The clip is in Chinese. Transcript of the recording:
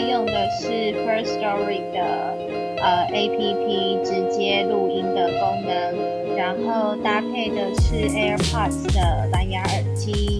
用的是 First Story 的呃 APP 直接录音的功能，然后搭配的是 AirPods 的蓝牙耳机。